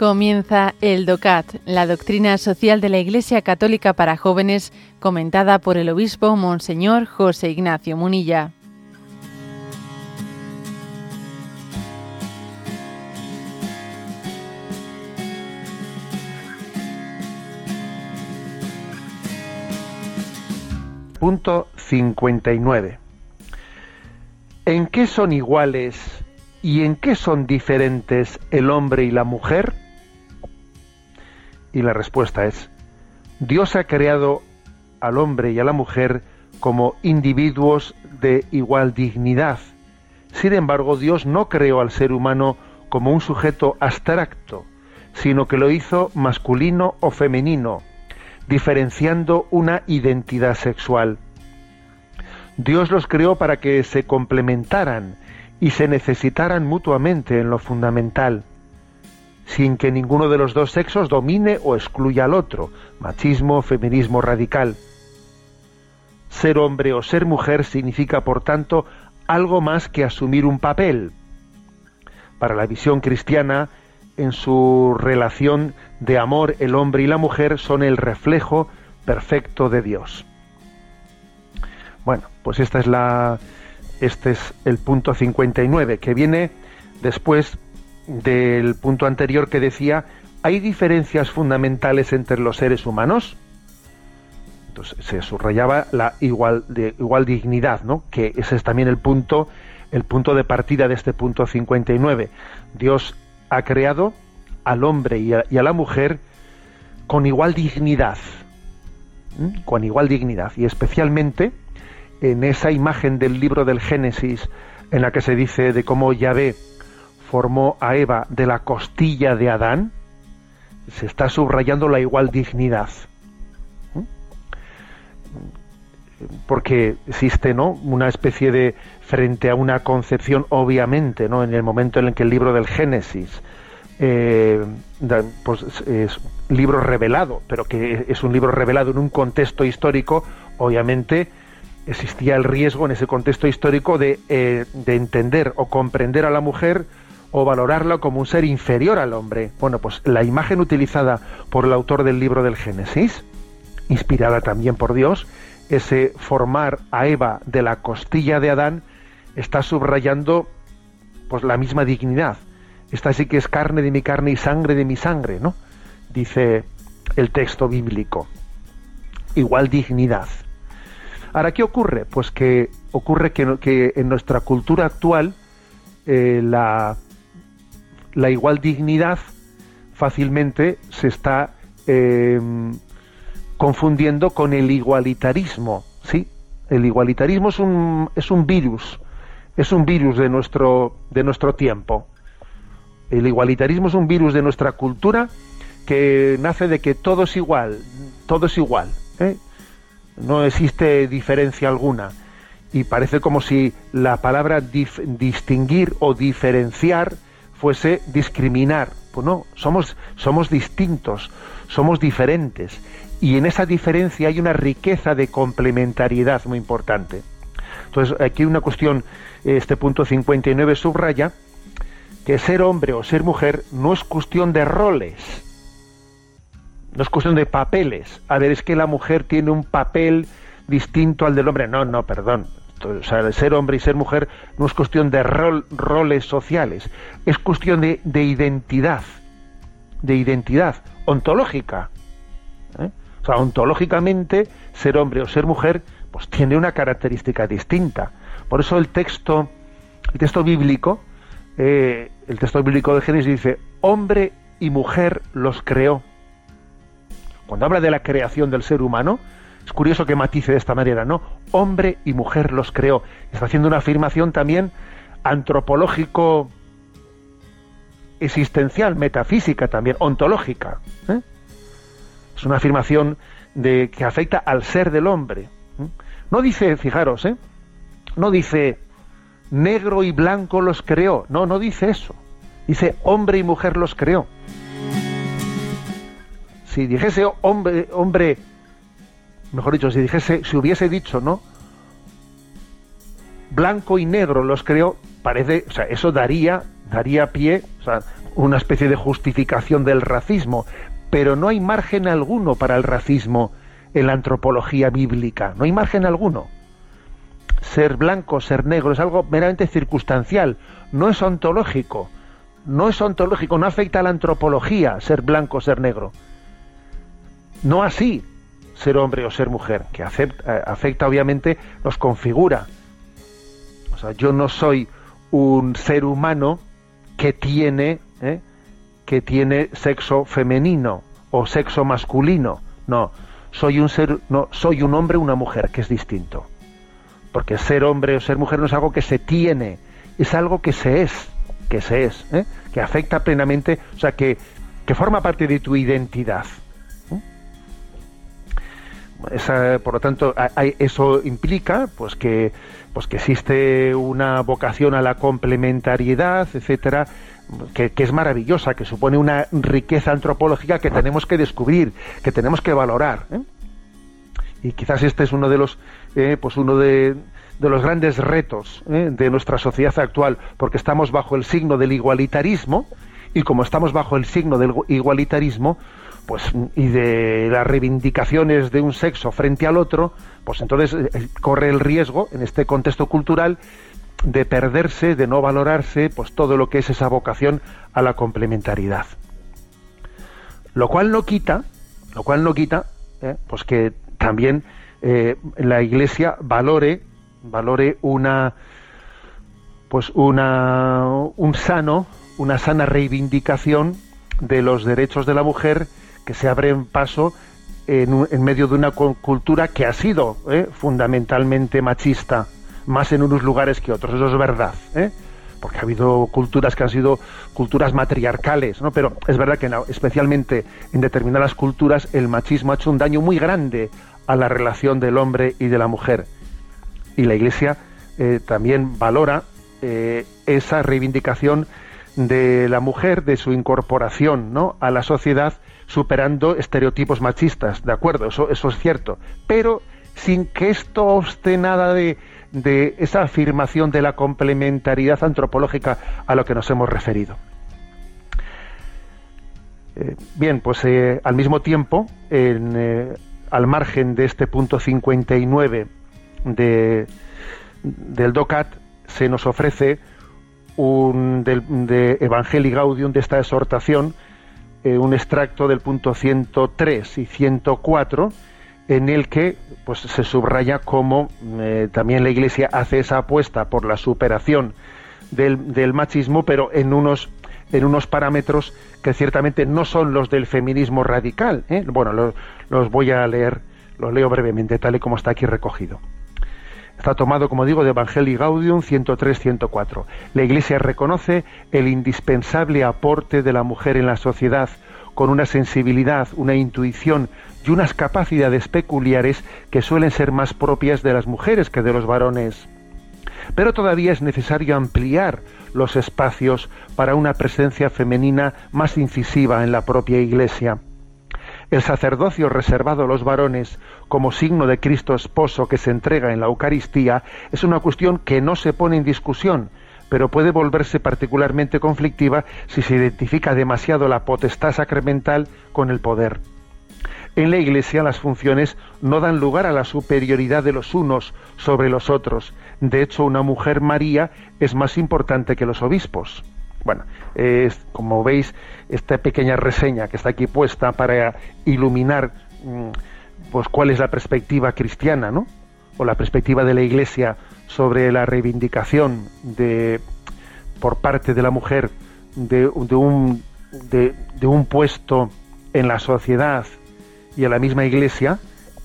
Comienza el DOCAT, la doctrina social de la Iglesia Católica para jóvenes, comentada por el obispo Monseñor José Ignacio Munilla. Punto 59. ¿En qué son iguales y en qué son diferentes el hombre y la mujer? Y la respuesta es, Dios ha creado al hombre y a la mujer como individuos de igual dignidad. Sin embargo, Dios no creó al ser humano como un sujeto abstracto, sino que lo hizo masculino o femenino, diferenciando una identidad sexual. Dios los creó para que se complementaran y se necesitaran mutuamente en lo fundamental sin que ninguno de los dos sexos domine o excluya al otro, machismo, feminismo radical. Ser hombre o ser mujer significa, por tanto, algo más que asumir un papel. Para la visión cristiana, en su relación de amor, el hombre y la mujer son el reflejo perfecto de Dios. Bueno, pues esta es la, este es el punto 59, que viene después del punto anterior que decía, ¿hay diferencias fundamentales entre los seres humanos? Entonces se subrayaba la igual, de, igual dignidad, ¿no? Que ese es también el punto, el punto de partida de este punto 59. Dios ha creado al hombre y a, la mujer con igual dignidad, con igual dignidad, y especialmente en esa imagen del libro del Génesis en la que se dice de cómo Yahvé formó a Eva de la costilla de Adán, se está subrayando la igual dignidad. ¿Mm? Porque existe ¿no? una especie de, frente a una concepción, obviamente, ¿no? en el momento en el que el libro del Génesis eh, pues es libro revelado, pero que es un libro revelado en un contexto histórico, obviamente existía el riesgo en ese contexto histórico de, eh, de entender o comprender a la mujer o valorarla como un ser inferior al hombre. Bueno, pues la imagen utilizada por el autor del libro del Génesis, inspirada también por Dios, ese formar a Eva de la costilla de Adán, está subrayando pues la misma dignidad. Esta sí que es carne de mi carne y sangre de mi sangre, ¿no? Dice el texto bíblico. Igual dignidad. Ahora, ¿qué ocurre? Pues que ocurre que, que en nuestra cultura actual eh, la, la igual dignidad fácilmente se está em, confundiendo con el igualitarismo, ¿sí? El igualitarismo es un, es un virus, es un virus de nuestro, de nuestro tiempo. El igualitarismo es un virus de nuestra cultura que nace de que todo es igual, todo es igual, ¿eh? no existe diferencia alguna. Y parece como si la palabra distinguir o diferenciar fuese discriminar. Pues no, somos, somos distintos, somos diferentes. Y en esa diferencia hay una riqueza de complementariedad muy importante. Entonces, aquí una cuestión, este punto 59 subraya que ser hombre o ser mujer no es cuestión de roles, no es cuestión de papeles. A ver, es que la mujer tiene un papel distinto al del hombre. No, no, perdón o sea, ser hombre y ser mujer no es cuestión de rol, roles sociales, es cuestión de, identidad, de identidad ontológica. ¿eh? O sea, ontológicamente, ser hombre o ser mujer, pues tiene una característica distinta. Por eso el texto, el texto bíblico, eh, el texto bíblico de Génesis dice, hombre y mujer los creó. Cuando habla de la creación del ser humano, es curioso que matice de esta manera, ¿no? Hombre y mujer los creó. Está haciendo una afirmación también antropológico existencial, metafísica también, ontológica. ¿eh? Es una afirmación de, que afecta al ser del hombre. ¿eh? No dice, fijaros, ¿eh? no dice negro y blanco los creó, no, no dice eso. Dice hombre y mujer los creó. Si dijese hombre, hombre mejor dicho, si dijese, si hubiese dicho, ¿no? Blanco y negro los creo, parece, o sea, eso daría, daría pie o sea, una especie de justificación del racismo, pero no hay margen alguno para el racismo en la antropología bíblica, no hay margen alguno. Ser blanco, ser negro es algo meramente circunstancial, no es ontológico, no es ontológico, no afecta a la antropología ser blanco, ser negro. No así ser hombre o ser mujer, que afecta, eh, afecta obviamente, nos configura. O sea, yo no soy un ser humano que tiene, ¿eh? que tiene sexo femenino o sexo masculino. No, soy un ser, no, soy un hombre o una mujer, que es distinto. Porque ser hombre o ser mujer no es algo que se tiene, es algo que se es, que se es, ¿eh? que afecta plenamente, o sea, que, que forma parte de tu identidad. Por lo tanto, eso implica pues que, pues que existe una vocación a la complementariedad, etcétera, que, es maravillosa, que supone una riqueza antropológica que tenemos que descubrir, que tenemos que valorar. ¿eh? Y quizás este es uno de los, eh, pues uno de, los grandes retos ¿eh? de nuestra sociedad actual, porque estamos bajo el signo del igualitarismo, y como estamos bajo el signo del igualitarismo, pues y de las reivindicaciones de un sexo frente al otro, pues entonces corre el riesgo en este contexto cultural de perderse, de no valorarse, pues todo lo que es esa vocación a la complementariedad. Lo cual no quita, lo cual no quita, eh, pues que también eh, la Iglesia valore, valore una, pues una, un sano, una sana reivindicación de los derechos de la mujer que se abren paso en, medio de una cultura que ha sido eh, fundamentalmente machista más en unos lugares que otros, eso es verdad, ¿eh? porque ha habido culturas que han sido culturas matriarcales, ¿no? pero es verdad que especialmente en determinadas culturas el machismo ha hecho un daño muy grande a la relación del hombre y de la mujer. Y la Iglesia eh, también valora eh, esa reivindicación de la mujer, de su incorporación ¿no? a la sociedad, superando estereotipos machistas, ¿de acuerdo? Eso, eso es cierto. Pero sin que esto obste nada de, de esa afirmación de la complementariedad antropológica a lo que nos hemos referido. Eh, bien, pues eh, al mismo tiempo, eh, al margen de este punto 59 de, del DOCAT, se nos ofrece un, de Evangelii Gaudium, de esta exhortación, un extracto del punto 103 y 104, en el que pues se subraya cómo eh, también la Iglesia hace esa apuesta por la superación del, machismo, pero en unos en unos parámetros que ciertamente no son los del feminismo radical. ¿eh? Bueno, los, voy a leer, los leo brevemente, tal y como está aquí recogido. Está tomado, como digo, de Evangelii Gaudium 103-104. La Iglesia reconoce el indispensable aporte de la mujer en la sociedad, con una sensibilidad, una intuición y unas capacidades peculiares que suelen ser más propias de las mujeres que de los varones. Pero todavía es necesario ampliar los espacios para una presencia femenina más incisiva en la propia Iglesia. El sacerdocio reservado a los varones como signo de Cristo esposo que se entrega en la Eucaristía es una cuestión que no se pone en discusión, pero puede volverse particularmente conflictiva si se identifica demasiado la potestad sacramental con el poder. En la Iglesia las funciones no dan lugar a la superioridad de los unos sobre los otros. De hecho, una mujer María es más importante que los obispos. Bueno, es, como veis, esta pequeña reseña que está aquí puesta para iluminar mm, pues cuál es la perspectiva cristiana, ¿no? O la perspectiva de la Iglesia sobre la reivindicación de por parte de la mujer de, un, de un puesto en la sociedad y a la misma iglesia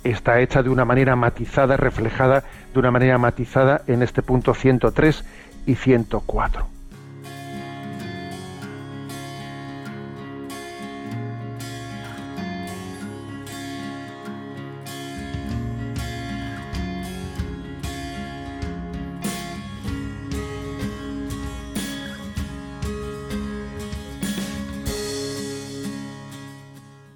está hecha de una manera matizada, reflejada de una manera matizada en este punto 103 y 104.